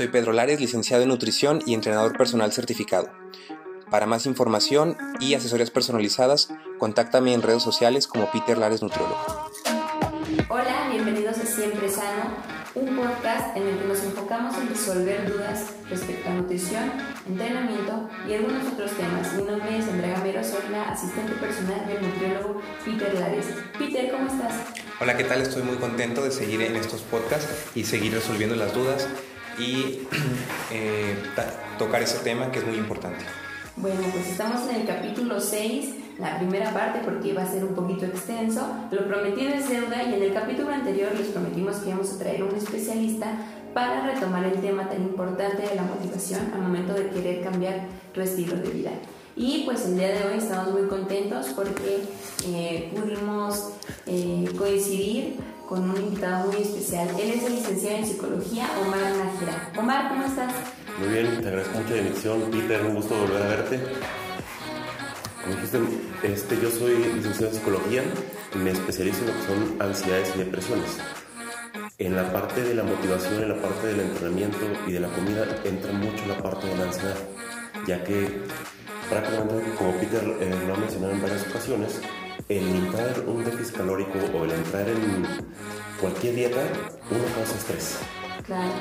Soy Pedro Lares, licenciado en nutrición y entrenador personal certificado. Para más información y asesorías personalizadas, contáctame en redes sociales como Peter Lares Nutriólogo. Hola, bienvenidos a Siempre Sano, un podcast en el que nos enfocamos en resolver dudas respecto a nutrición, entrenamiento y algunos otros temas. Mi nombre es Andrea Gamero, soy la asistente personal del nutriólogo Peter Lares. Peter, ¿cómo estás? Hola, ¿qué tal? Estoy muy contento de seguir en estos podcasts y seguir resolviendo las dudas y eh, tocar ese tema que es muy importante. Bueno, pues estamos en el capítulo 6, la primera parte, porque va a ser un poquito extenso. Lo prometido es deuda y en el capítulo anterior les prometimos que íbamos a traer un especialista para retomar el tema tan importante de la motivación al momento de querer cambiar tu estilo de vida. Y pues el día de hoy estamos muy contentos porque eh, pudimos eh, coincidir con un invitado muy especial. Él es el licenciado en psicología, Omar Nájera. Omar, ¿cómo estás? Muy bien, te agradezco mucho la invitación, Peter, un gusto volver a verte. Como dijiste, este, yo soy licenciado en psicología y me especializo en lo que son ansiedades y depresiones. En la parte de la motivación, en la parte del entrenamiento y de la comida entra mucho la parte de la ansiedad, ya que prácticamente, como Peter eh, lo ha mencionado en varias ocasiones, el entrar un déficit calórico o el entrar en cualquier dieta, uno causa estrés. Claro.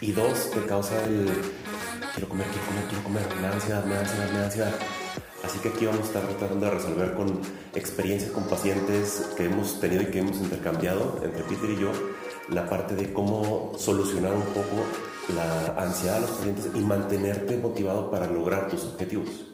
Y dos, te causa el quiero comer, quiero comer, quiero comer, me da ansiedad, me da ansiedad, me da ansiedad. Así que aquí vamos a estar tratando de resolver con experiencias con pacientes que hemos tenido y que hemos intercambiado entre Peter y yo la parte de cómo solucionar un poco la ansiedad de los pacientes y mantenerte motivado para lograr tus objetivos.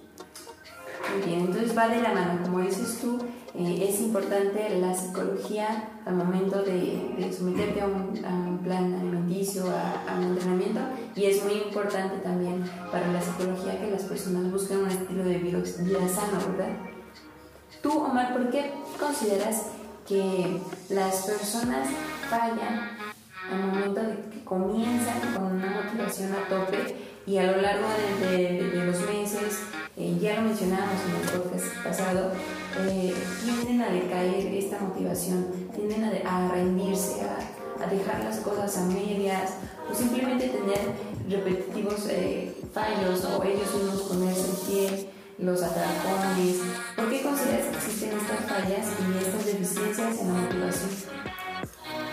Bien, entonces va de la mano, como dices tú, eh, es importante la psicología al momento de, someterte a un, plan alimenticio, a, un entrenamiento, y es muy importante también para la psicología que las personas busquen un estilo de vida, vida sano, ¿verdad? Tú, Omar, ¿por qué consideras que las personas fallan al momento de que comienzan con una motivación a tope y a lo largo de, de los meses ya lo mencionábamos en el podcast pasado, eh, tienden a decaer esta motivación, tienden a, rendirse, a, dejar las cosas a medias o simplemente tener repetitivos eh, fallos o ellos mismos ponerse en pie, los atracones. ¿Por qué consideras que existen estas fallas y estas deficiencias en la motivación?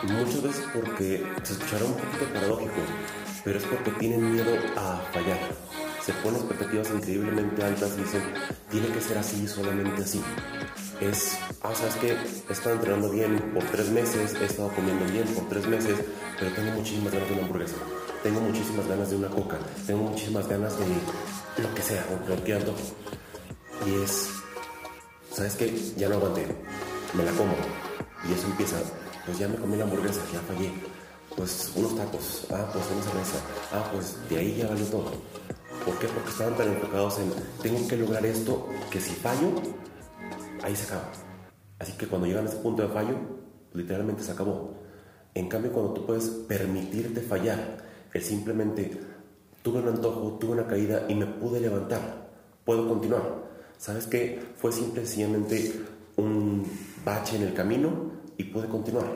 Muchas veces porque se escuchará un poquito paradójico, pero es porque tienen miedo a fallar se ponen expectativas increíblemente altas y dicen, tiene que ser así, solamente así. Es, ah, sabes que he estado entrenando bien por tres meses, he estado comiendo bien por tres meses, pero tengo muchísimas ganas de una hamburguesa, tengo muchísimas ganas de una coca, tengo muchísimas ganas de lo que sea, cualquier antojo. Y es, sabes que ya no aguanté, me la como. Y eso empieza, pues ya me comí la hamburguesa, ya fallé. Pues unos tacos, ah, pues una cerveza, ah, pues de ahí ya valió todo ¿Por qué? Porque estaban tan enfocados en, tengo que lograr esto, que si fallo, ahí se acaba. Así que cuando llegan a ese punto de fallo, literalmente se acabó. En cambio, cuando tú puedes permitirte fallar, el simplemente, tuve un antojo, tuve una caída y me pude levantar, puedo continuar. ¿Sabes qué? Fue simplemente un bache en el camino y pude continuar.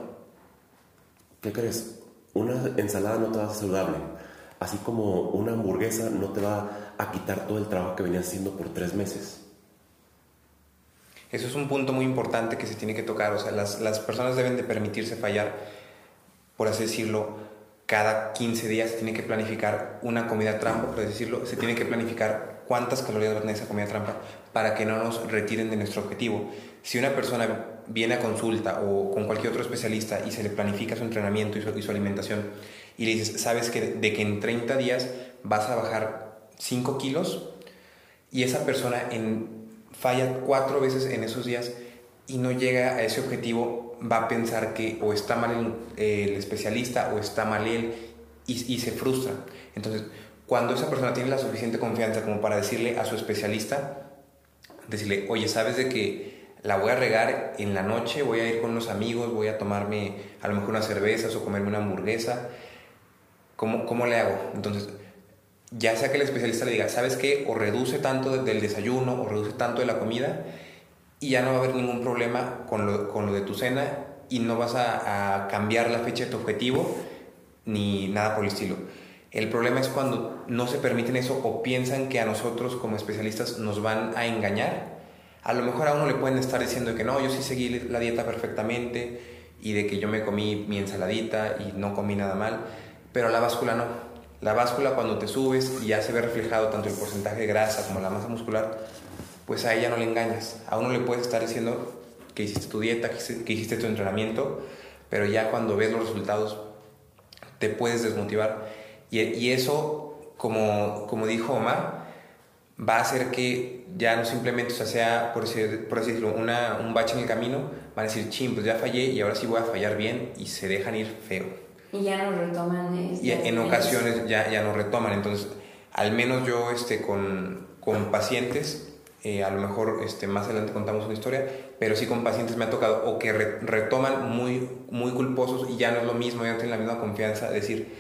¿Qué crees? Una ensalada no te va saludable Así como una hamburguesa no te va a quitar todo el trabajo que venías haciendo por tres meses. Eso es un punto muy importante que se tiene que tocar. O sea, las, las personas deben de permitirse fallar, por así decirlo, cada 15 días se tiene que planificar una comida trampa, por así decirlo, se tiene que planificar cuántas calorías va a tener esa comida trampa para que no nos retiren de nuestro objetivo. Si una persona viene a consulta o con cualquier otro especialista y se le planifica su entrenamiento y su, y su alimentación y le dices, sabes que de que en 30 días vas a bajar 5 kilos y esa persona en, falla cuatro veces en esos días y no llega a ese objetivo, va a pensar que o está mal el, especialista o está mal él y, y, se frustra. Entonces, cuando esa persona tiene la suficiente confianza como para decirle a su especialista, decirle, oye, sabes de que la voy a regar en la noche, voy a ir con unos amigos, voy a tomarme a lo mejor unas cervezas o comerme una hamburguesa ¿Cómo, ¿Cómo le hago? Entonces, ya sea que el especialista le diga, ¿sabes qué? O reduce tanto del desayuno o reduce tanto de la comida y ya no va a haber ningún problema con lo, con lo de tu cena y no vas a, a, cambiar la fecha de tu objetivo ni nada por el estilo. El problema es cuando no se permiten eso o piensan que a nosotros como especialistas nos van a engañar. A lo mejor a uno le pueden estar diciendo que no, yo sí seguí la dieta perfectamente y de que yo me comí mi ensaladita y no comí nada mal, pero la báscula no. La báscula cuando te subes y ya se ve reflejado tanto el porcentaje de grasa como la masa muscular, pues a ella no le engañas. A uno le puedes estar diciendo que hiciste tu dieta, que hiciste tu entrenamiento, pero ya cuando ves los resultados te puedes desmotivar. Y, eso, como, como dijo Omar, va a hacer que ya no simplemente sea, por, por así decirlo, una, un bache en el camino, van a decir, ching, pues ya fallé y ahora sí voy a fallar bien y se dejan ir feo. Y ya no retoman. y en ocasiones ya, ya no retoman. Entonces, al menos yo este, con, con pacientes, eh, a lo mejor este, más adelante contamos una historia, pero sí con pacientes me ha tocado o que retoman muy, muy culposos y ya no es lo mismo, ya no tienen la misma confianza, decir,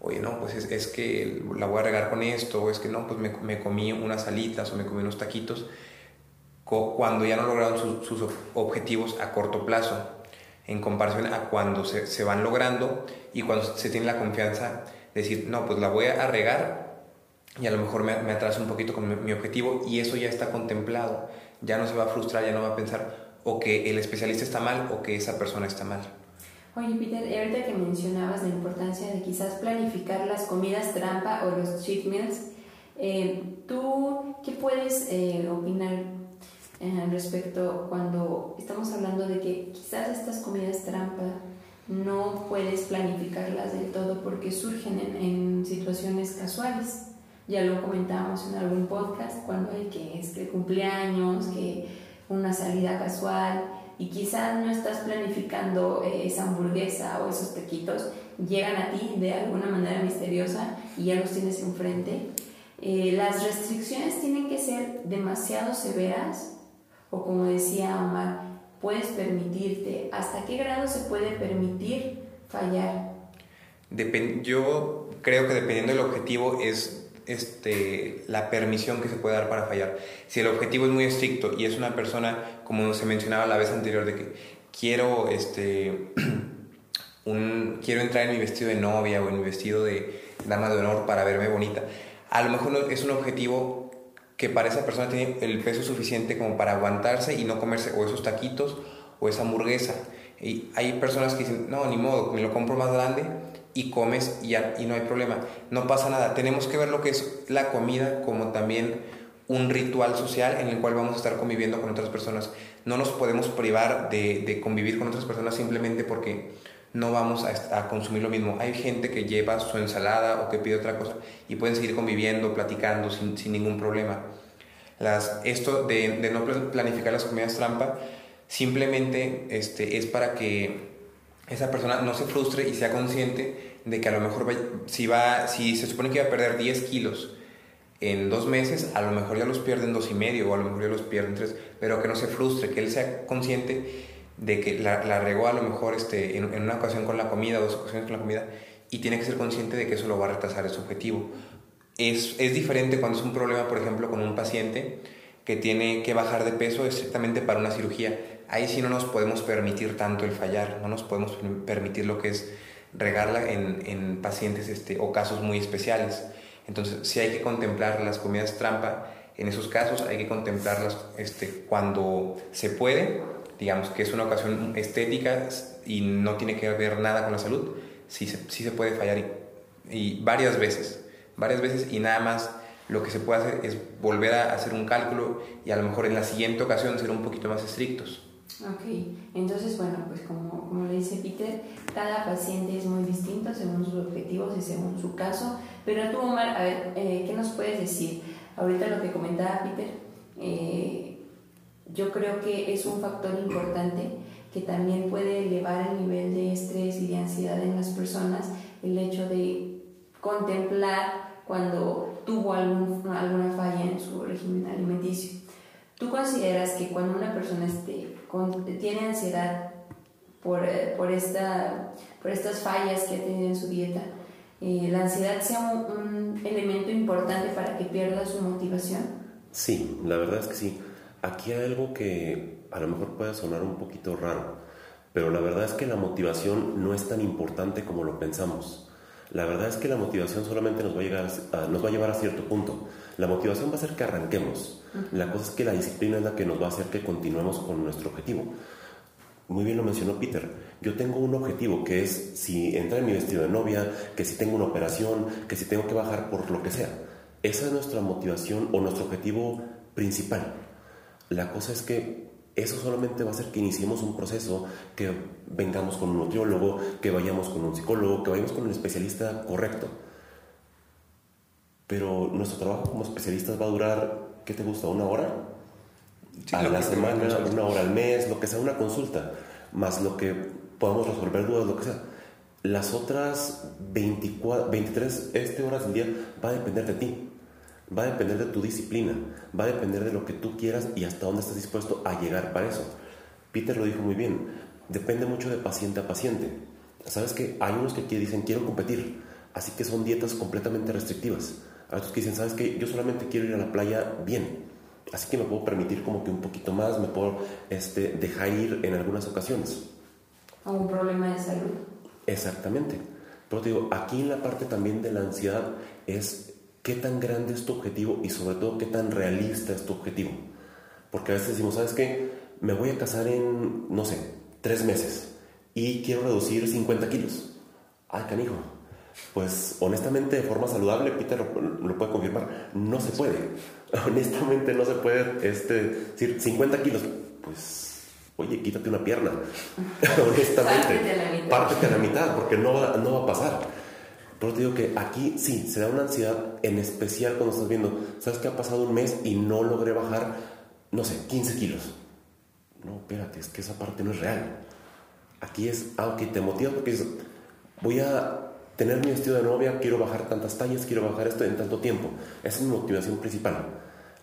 oye, no, pues es, es que la voy a regar con esto, o es que no, pues me, me comí unas alitas o me comí unos taquitos, cuando ya no lograron sus objetivos a corto plazo, en comparación a cuando se, se van logrando y cuando se tiene la confianza de decir, no, pues la voy a regar y a lo mejor me, me atraso un poquito con mi, objetivo y eso ya está contemplado. Ya no se va a frustrar, ya no va a pensar o que el especialista está mal o que esa persona está mal. Oye, Peter, ahorita que mencionabas la importancia de quizás planificar las comidas trampa o los cheat meals, eh, ¿tú qué puedes eh, opinar eh, respecto cuando estamos hablando de que quizás estas comidas trampa no puedes planificarlas del todo porque surgen en, en situaciones casuales? ya lo comentábamos en algún podcast, cuando hay que es que cumpleaños, que una salida casual y quizás no estás planificando eh, esa hamburguesa o esos tequitos, llegan a ti de alguna manera misteriosa y ya los tienes enfrente. Eh, las restricciones tienen que ser demasiado severas o como decía Omar, puedes permitirte, ¿hasta qué grado se puede permitir fallar? yo creo que dependiendo del objetivo es este, la permisión que se puede dar para fallar. Si el objetivo es muy estricto y es una persona, como se mencionaba la vez anterior, de que quiero, este, un, quiero entrar en mi vestido de novia o en mi vestido de dama de honor para verme bonita, a lo mejor es un objetivo que para esa persona tiene el peso suficiente como para aguantarse y no comerse o esos taquitos o esa hamburguesa. Y hay personas que dicen, no, ni modo, me lo compro más grande y comes y, no hay problema. No pasa nada. Tenemos que ver lo que es la comida como también un ritual social en el cual vamos a estar conviviendo con otras personas. No nos podemos privar de convivir con otras personas simplemente porque no vamos a, consumir lo mismo. Hay gente que lleva su ensalada o que pide otra cosa y pueden seguir conviviendo, platicando sin, sin ningún problema. Esto de, de, no planificar las comidas trampa simplemente este, es para que esa persona no se frustre y sea consciente de que a lo mejor si, va, si se supone que va a perder 10 kilos en dos meses, a lo mejor ya los pierde en dos y medio o a lo mejor ya los pierde en tres, pero que no se frustre, que él sea consciente de que la, la regó a lo mejor este, en, en, una ocasión con la comida, dos ocasiones con la comida, y tiene que ser consciente de que eso lo va a retrasar ese objetivo. Es, es diferente cuando es un problema, por ejemplo, con un paciente que tiene que bajar de peso estrictamente para una cirugía ahí sí no nos podemos permitir tanto el fallar, no nos podemos permitir lo que es regarla en, en pacientes este, o casos muy especiales. Entonces, sí hay que contemplar las comidas trampa, en esos casos hay que contemplarlas este, cuando se puede, digamos que es una ocasión estética y no tiene que ver nada con la salud, sí se, sí se puede fallar y, y varias veces, varias veces y nada más lo que se puede hacer es volver a hacer un cálculo y a lo mejor en la siguiente ocasión ser un poquito más estrictos. Ok, entonces bueno, pues como, como le dice Peter, cada paciente es muy distinto según sus objetivos y según su caso, pero tú Omar, a ver, eh, ¿qué nos puedes decir? Ahorita lo que comentaba Peter, eh, yo creo que es un factor importante que también puede elevar el nivel de estrés y de ansiedad en las personas, el hecho de contemplar cuando tuvo algún, alguna falla en su régimen alimenticio. ¿Tú consideras que cuando una persona este, tiene ansiedad por, eh, por, esta, por estas fallas que ha tenido en su dieta, eh, la ansiedad sea un, elemento importante para que pierda su motivación? Sí, la verdad es que sí. Aquí hay algo que a lo mejor puede sonar un poquito raro, pero la verdad es que la motivación no es tan importante como lo pensamos. La verdad es que la motivación solamente nos va a, llegar a, nos va a llevar a cierto punto. La motivación va a hacer que arranquemos. La cosa es que la disciplina es la que nos va a hacer que continuemos con nuestro objetivo. Muy bien lo mencionó Peter. Yo tengo un objetivo que es si entra en mi vestido de novia, que si tengo una operación, que si tengo que bajar por lo que sea. Esa es nuestra motivación o nuestro objetivo principal. La cosa es que eso solamente va a hacer que iniciemos un proceso, que vengamos con un nutriólogo, que vayamos con un psicólogo, que vayamos con un especialista correcto. Pero nuestro trabajo como especialistas va a durar, ¿qué te gusta? ¿Una hora? a la semana, una hora al mes, lo que sea, una consulta, más lo que podamos resolver dudas, lo que sea. Las otras 24, 23 este horas del día va a depender de ti, va a depender de tu disciplina, va a depender de lo que tú quieras y hasta dónde estás dispuesto a llegar para eso. Peter lo dijo muy bien, depende mucho de paciente a paciente. Sabes que hay unos que dicen quiero competir, así que son dietas completamente restrictivas. Hay otros que dicen, sabes que yo solamente quiero ir a la playa bien Así que me puedo permitir como que un poquito más, me puedo este, dejar ir en algunas ocasiones. A un problema de salud. Exactamente. Pero te digo, aquí en la parte también de la ansiedad es qué tan grande es tu objetivo y sobre todo qué tan realista es tu objetivo. Porque a veces decimos, ¿sabes qué? Me voy a casar en, no sé, tres meses y quiero reducir 50 kilos. Ay, canijo. Pues honestamente, de forma saludable, Peter lo puede confirmar, no se puede honestamente no se puede este, decir 50 kilos. Pues, oye, quítate una pierna. honestamente, pártete a la mitad, porque no no va a pasar. Pero te digo que aquí sí, se da una ansiedad, en especial cuando estás viendo, sabes que ha pasado un mes y no logré bajar, no sé, 15 kilos. No, espérate, es que esa parte no es real. Aquí es, aunque te motiva porque dices, voy a tener mi vestido de novia, quiero bajar tantas tallas, quiero bajar esto en tanto tiempo. Esa es mi motivación principal.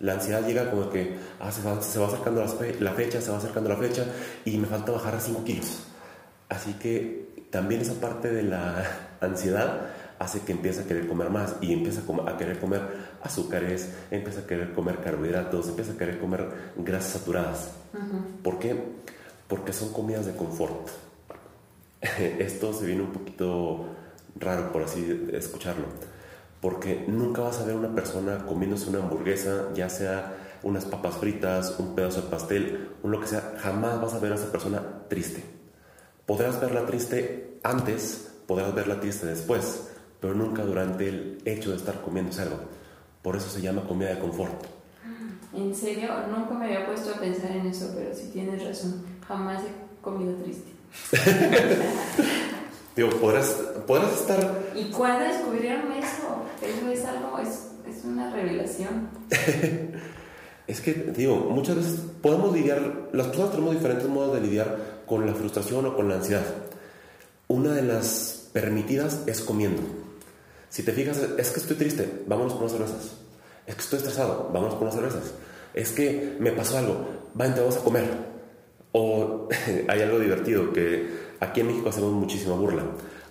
La ansiedad llega como que ah, se, va, acercando la, fecha, se va acercando la fecha y me falta bajar a 5 kilos. Así que también esa parte de la ansiedad hace que empiece a querer comer más y empieza a querer comer azúcares, empieza a querer comer carbohidratos, empieza a querer comer grasas saturadas. ¿Por qué? Porque son comidas de confort. Esto se viene un poquito raro, por así escucharlo. Porque nunca vas a ver una persona comiéndose una hamburguesa, ya sea unas papas fritas, un pedazo de pastel, un lo que sea, jamás vas a ver a esa persona triste. Podrás verla triste antes, podrás verla triste después, pero nunca durante el hecho de estar comiendo algo. Por eso se llama comida de confort. En serio, nunca me había puesto a pensar en eso, pero si tienes razón, jamás he comido triste. Digo, podrás, podrás estar... ¿Y cuándo descubrieron eso? Eso es algo, es, es una revelación. es que, digo, muchas veces podemos lidiar, las personas tenemos diferentes modos de lidiar con la frustración o con la ansiedad. Una de las permitidas es comiendo. Si te fijas, es que estoy triste, vámonos con unas cervezas. Es que estoy estresado, vámonos con unas cervezas. Es que me pasó algo, vamos a comer. O hay algo divertido que Aquí en México hacemos muchísima burla.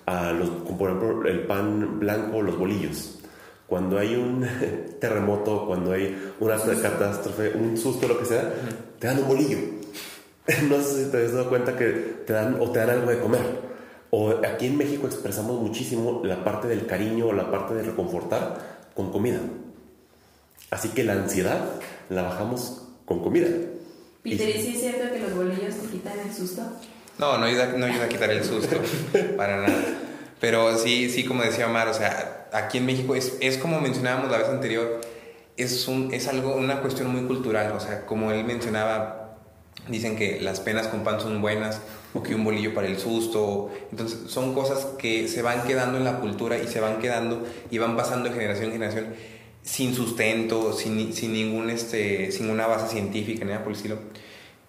A los, por ejemplo, el pan blanco, los bolillos. Cuando hay un terremoto, cuando hay una catástrofe, un susto, lo que sea, te dan un bolillo. No sé si te has dado cuenta que te dan o te dan algo de comer. O aquí en México expresamos muchísimo la parte del cariño, la parte de reconfortar con comida. Así que la ansiedad la bajamos con comida. Peter, ¿y si es cierto que los bolillos te quitan el susto? No, no ayuda, no ayuda a quitar el susto, para nada. Pero sí, sí, como decía Omar, o sea, aquí en México es, es como mencionábamos la vez anterior, es, un, es algo, una cuestión muy cultural, o sea, como él mencionaba, dicen que las penas con pan son buenas, o que un bolillo para el susto, entonces son cosas que se van quedando en la cultura y se van quedando y van pasando de generación en generación sin sustento, sin, sin ningún, este, sin una base científica, ni nada por el estilo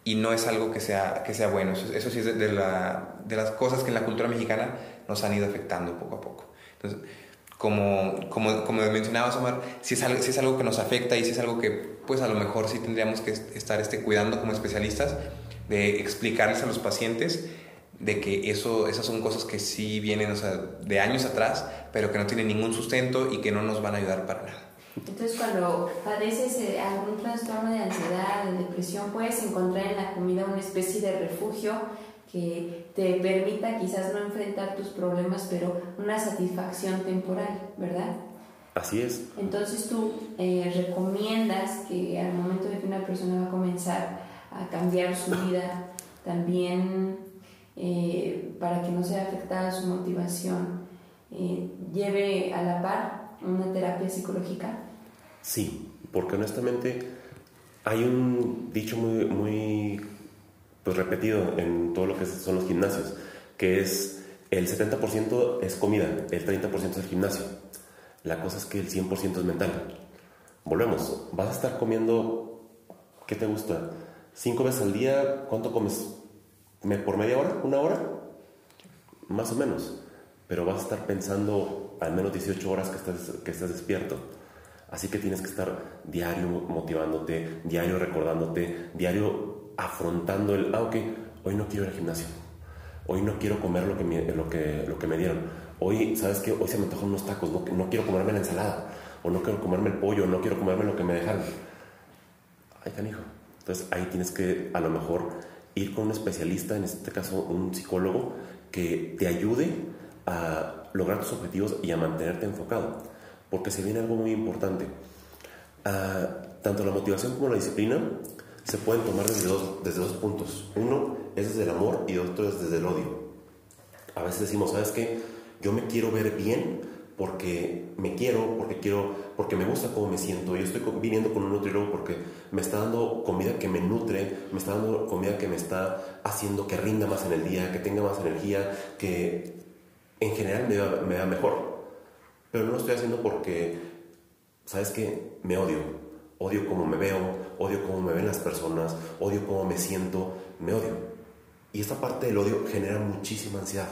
y no es algo que sea, que sea bueno. Eso, sí es de, la, de, las cosas que en la cultura mexicana nos han ido afectando poco a poco. Entonces, como, como, como mencionabas, Omar, si es, algo, si es algo que nos afecta y si es algo que, pues a lo mejor sí tendríamos que estar este, cuidando como especialistas, de explicarles a los pacientes de que eso, esas son cosas que sí vienen o sea, de años atrás, pero que no tienen ningún sustento y que no nos van a ayudar para nada. Entonces, cuando padeces algún trastorno de ansiedad, de depresión, puedes encontrar en la comida una especie de refugio que te permita quizás no enfrentar tus problemas, pero una satisfacción temporal, ¿verdad? Así es. Entonces tú eh, recomiendas que al momento de que una persona va a comenzar a cambiar su vida, también eh, para que no sea afectada su motivación, eh, lleve a la par una terapia psicológica. Sí, porque honestamente hay un dicho muy, muy pues, repetido en todo lo que son los gimnasios, que es el 70% es comida, el 30% es gimnasio. La cosa es que el 100% es mental. Volvemos, vas a estar comiendo, ¿qué te gusta? ¿Cinco veces al día? ¿Cuánto comes? ¿Por media hora? ¿Una hora? Más o menos. Pero vas a estar pensando al menos 18 horas que estás, que estás despierto. Así que tienes que estar diario motivándote, diario recordándote, diario afrontando el, ah, ok, hoy no quiero ir al gimnasio, hoy no quiero comer lo que me, lo que, lo que me dieron, hoy, ¿sabes qué? Hoy se me antojan unos tacos, no, no quiero comerme la ensalada, o no quiero comerme el pollo, no quiero comerme lo que me dejaron. Ay, canijo. Entonces ahí tienes que a lo mejor ir con un especialista, en este caso un psicólogo, que te ayude a lograr tus objetivos y a mantenerte enfocado porque se viene algo muy importante. Ah, tanto la motivación como la disciplina se pueden tomar desde dos, desde dos puntos. Uno es desde el amor y otro es desde el odio. A veces decimos, ¿sabes qué? Yo me quiero ver bien porque me quiero, porque quiero, porque me gusta cómo me siento. Yo estoy viniendo con un nutriólogo porque me está dando comida que me nutre, me está dando comida que me está haciendo que rinda más en el día, que tenga más energía, que en general me me va mejor. Pero no lo estoy haciendo porque, ¿sabes qué? Me odio. Odio cómo me veo, odio cómo me ven las personas, odio cómo me siento, me odio. Y esta parte del odio genera muchísima ansiedad,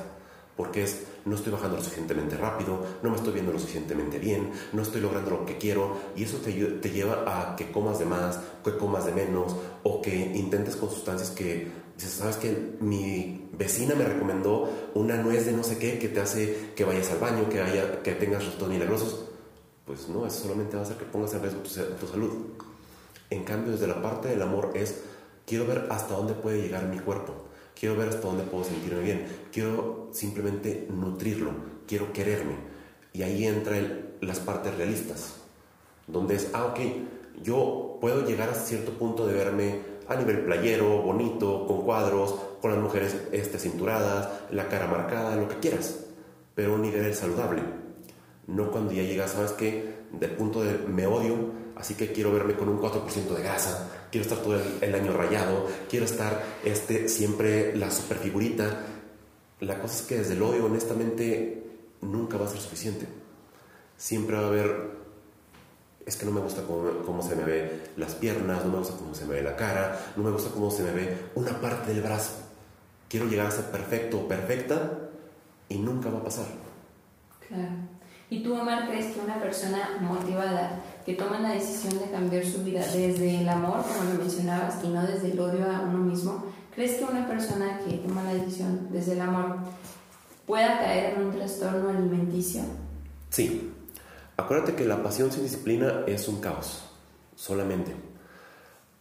porque es, no estoy bajando lo suficientemente rápido, no me estoy viendo lo suficientemente bien, no estoy logrando lo que quiero, y eso te, lleva a que comas de más, que comas de menos, o que intentes con sustancias que ¿sabes que Mi vecina me recomendó una nuez de no sé qué que te hace que vayas al baño, que, haya, que tengas resultados milagrosos. Pues no, eso solamente va a hacer que pongas en riesgo tu, tu salud. En cambio, desde la parte del amor es, quiero ver hasta dónde puede llegar mi cuerpo. Quiero ver hasta dónde puedo sentirme bien. Quiero simplemente nutrirlo. Quiero quererme. Y ahí entran las partes realistas. Donde es, ah, ok, yo puedo llegar a cierto punto de verme a nivel playero, bonito, con cuadros, con las mujeres este, cinturadas, la cara marcada, lo que quieras, pero un nivel saludable. No cuando ya llegas, ¿sabes qué? Del punto de me odio, así que quiero verme con un 4% de grasa, quiero estar todo el, año rayado, quiero estar este, siempre la super figurita. La cosa es que desde el odio, honestamente, nunca va a ser suficiente. Siempre va a haber es que no me gusta cómo, se me ve las piernas, no me gusta cómo se me ve la cara, no me gusta cómo se me ve una parte del brazo. Quiero llegar a ser perfecto o perfecta y nunca va a pasar. Claro. ¿Y tú, Omar, crees que una persona motivada que toma la decisión de cambiar su vida desde el amor, como lo mencionabas, y no desde el odio a uno mismo, crees que una persona que toma la decisión desde el amor pueda caer en un trastorno alimenticio? Sí, Acuérdate que la pasión sin disciplina es un caos, solamente.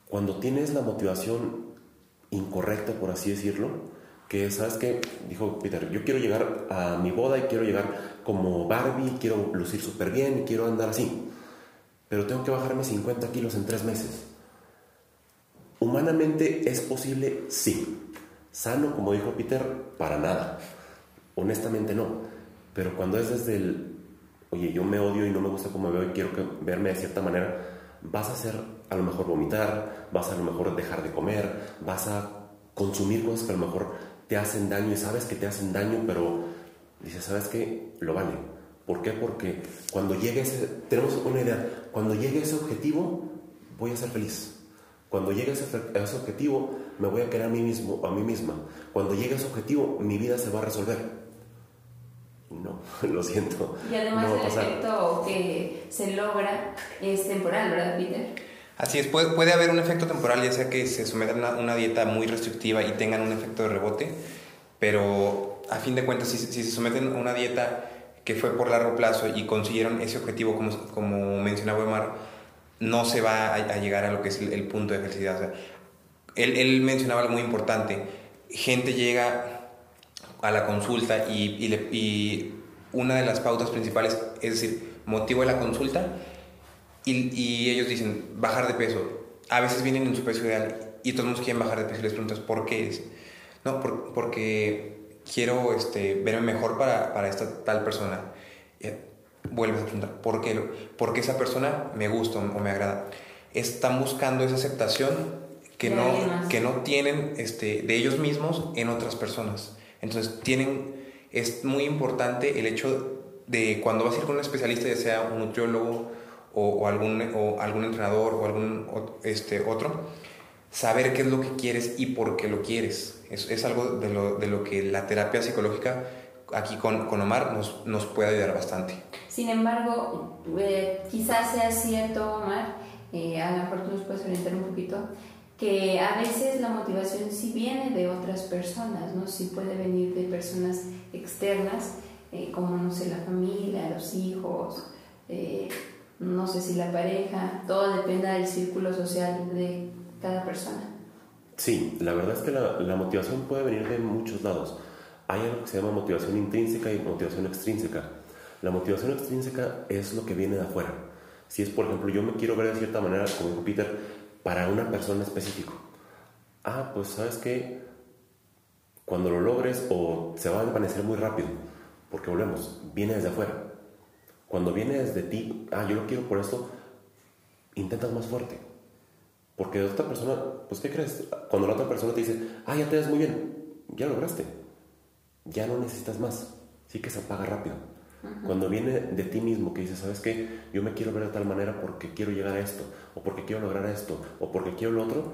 Cuando tienes la motivación incorrecta, por así decirlo, que sabes que, dijo Peter, yo quiero llegar a mi boda y quiero llegar como Barbie, quiero lucir súper bien quiero andar así, pero tengo que bajarme 50 kilos en tres meses. Humanamente es posible, sí. Sano, como dijo Peter, para nada. Honestamente no. Pero cuando es desde el oye, yo me odio y no me gusta cómo me veo y quiero que, verme de cierta manera, vas a hacer a lo mejor vomitar, vas a lo mejor dejar de comer, vas a consumir cosas que a lo mejor te hacen daño y sabes que te hacen daño, pero dices, ¿sabes qué? Lo vale. ¿Por qué? Porque cuando llegue ese, tenemos una idea, cuando llegue ese objetivo, voy a ser feliz. Cuando llegue ese, ese objetivo, me voy a querer a mí mismo a mí misma. Cuando llegue ese objetivo, mi vida se va a resolver no, lo siento. Y además el efecto que se logra es temporal, ¿verdad, Peter? Así es, puede, haber un efecto temporal, ya sea que se sometan a una dieta muy restrictiva y tengan un efecto de rebote, pero a fin de cuentas, si, se someten a una dieta que fue por largo plazo y consiguieron ese objetivo, como, como mencionaba Omar, no se va a, llegar a lo que es el, punto de felicidad. él, él mencionaba algo muy importante gente llega a la consulta y, y una de las pautas principales es decir, motivo de la consulta y, y ellos dicen bajar de peso. A veces vienen en su peso ideal y todos nos quieren bajar de peso y les preguntas por qué es. No, por- porque quiero este, verme mejor para, para esta tal persona. Eh, Vuelves a preguntar por qué, porque esa persona me gusta o me agrada. Están buscando esa aceptación que no, que no tienen este, de ellos mismos en otras personas. Entonces, tienen, es muy importante el hecho de cuando vas a ir con un especialista, ya sea un nutriólogo o, o algún, o algún entrenador o algún este, otro, saber qué es lo que quieres y por qué lo quieres. Es, es algo de lo, de lo que la terapia psicológica aquí con, con Omar nos, nos puede ayudar bastante. Sin embargo, eh, quizás sea cierto, Omar, eh, a lo mejor tú nos puedes orientar un poquito, que a veces la motivación sí viene de otras personas, ¿no? Sí puede venir de personas externas, eh, como, no sé, la familia, los hijos, eh, no sé si la pareja, todo depende del círculo social de cada persona. Sí, la verdad es que la, motivación puede venir de muchos lados. Hay algo que se llama motivación intrínseca y motivación extrínseca. La motivación extrínseca es lo que viene de afuera. Si es, por ejemplo, yo me quiero ver de cierta manera, como dijo Peter, para una persona específica. Ah, pues sabes que cuando lo logres o se va a desvanecer muy rápido, porque volvemos, viene desde afuera. Cuando viene desde ti, ah, yo lo quiero por esto, intentas más fuerte. Porque otra persona, pues ¿qué crees? Cuando la otra persona te dice, ah, ya te ves muy bien, ya lo lograste. Ya no necesitas más. Sí que se apaga rápido. Cuando viene de ti mismo que dices, ¿sabes qué? Yo me quiero ver de tal manera porque quiero llegar a esto, o porque quiero lograr esto, o porque quiero lo otro,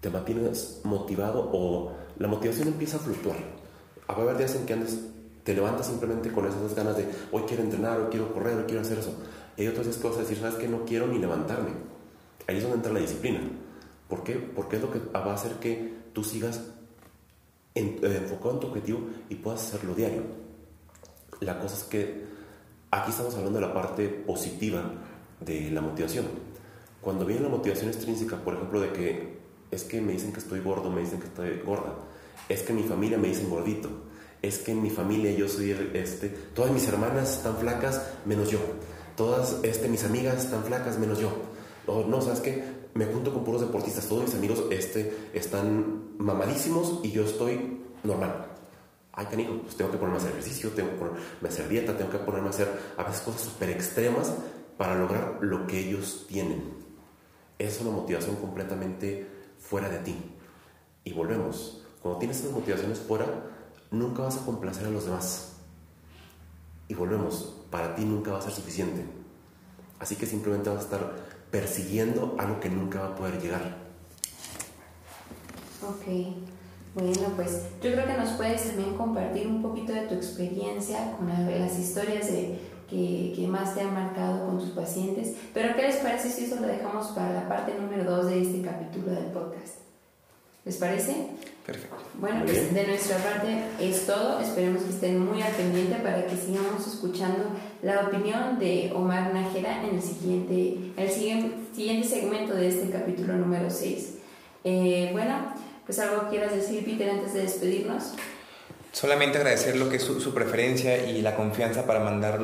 te mantienes motivado o la motivación empieza a fluctuar. Va a haber días en que andes, te levantas simplemente con esas ganas de, hoy quiero entrenar, hoy quiero correr, hoy quiero hacer eso. Y hay otros días que vas a decir, ¿sabes qué? No quiero ni levantarme. Ahí es donde entra la disciplina. ¿Por qué? Porque es lo que va a hacer que tú sigas en- eh, enfocado en tu objetivo y puedas hacerlo diario. La cosa es que aquí estamos hablando de la parte positiva de la motivación. Cuando viene la motivación extrínseca, por ejemplo, de que es que me dicen que estoy gordo, me dicen que estoy gorda, es que mi familia me dicen gordito, es que en mi familia yo soy este, todas mis hermanas están flacas menos yo, todas este, mis amigas están flacas menos yo. O no, ¿sabes qué? Me junto con puros deportistas, todos mis amigos este, están mamadísimos y yo estoy normal. Ay, canijo, pues tengo que ponerme a hacer ejercicio, tengo que ponerme a hacer dieta, tengo que ponerme a hacer a veces cosas súper extremas para lograr lo que ellos tienen. Es una motivación completamente fuera de ti. Y volvemos. Cuando tienes esas motivaciones fuera, nunca vas a complacer a los demás. Y volvemos. Para ti nunca va a ser suficiente. Así que simplemente vas a estar persiguiendo algo que nunca va a poder llegar. Ok, bueno, pues yo creo que nos puedes también compartir un poquito de tu experiencia con la- las historias de, que, que más te han marcado con tus pacientes. Pero ¿qué les parece si eso lo dejamos para la parte número 2 de este capítulo del podcast? ¿Les parece? Perfecto. Bueno, pues de nuestra parte es todo. Esperemos que estén muy al pendiente para que sigamos escuchando la opinión de Omar Nájera en el siguiente, el siguiente, segmento de este capítulo número 6. bueno, pues algo quieras decir, Peter, antes de despedirnos. Solamente agradecer lo que es su, su preferencia y la confianza para mandar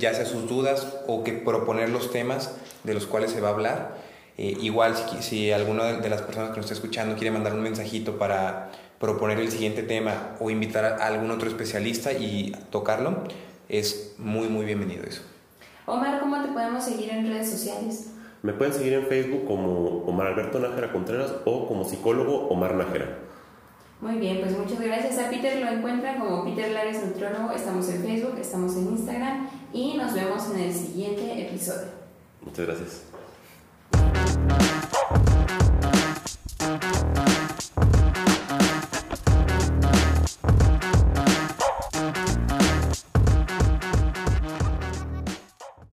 ya sea sus dudas o que proponer los temas de los cuales se va a hablar. Eh, igual si, si alguna de de las personas que nos está escuchando quiere mandar un mensajito para proponer el siguiente tema o invitar a algún otro especialista y tocarlo, es muy muy bienvenido eso. Omar, ¿cómo te podemos seguir en redes sociales? Me pueden seguir en Facebook como Omar Alberto Nájera Contreras o como psicólogo Omar Nájera. Muy bien, pues muchas gracias a Peter. Lo encuentran como Peter Lares Nutriólogo. Estamos en Facebook, estamos en Instagram y nos vemos en el siguiente episodio. Muchas gracias. Thank you.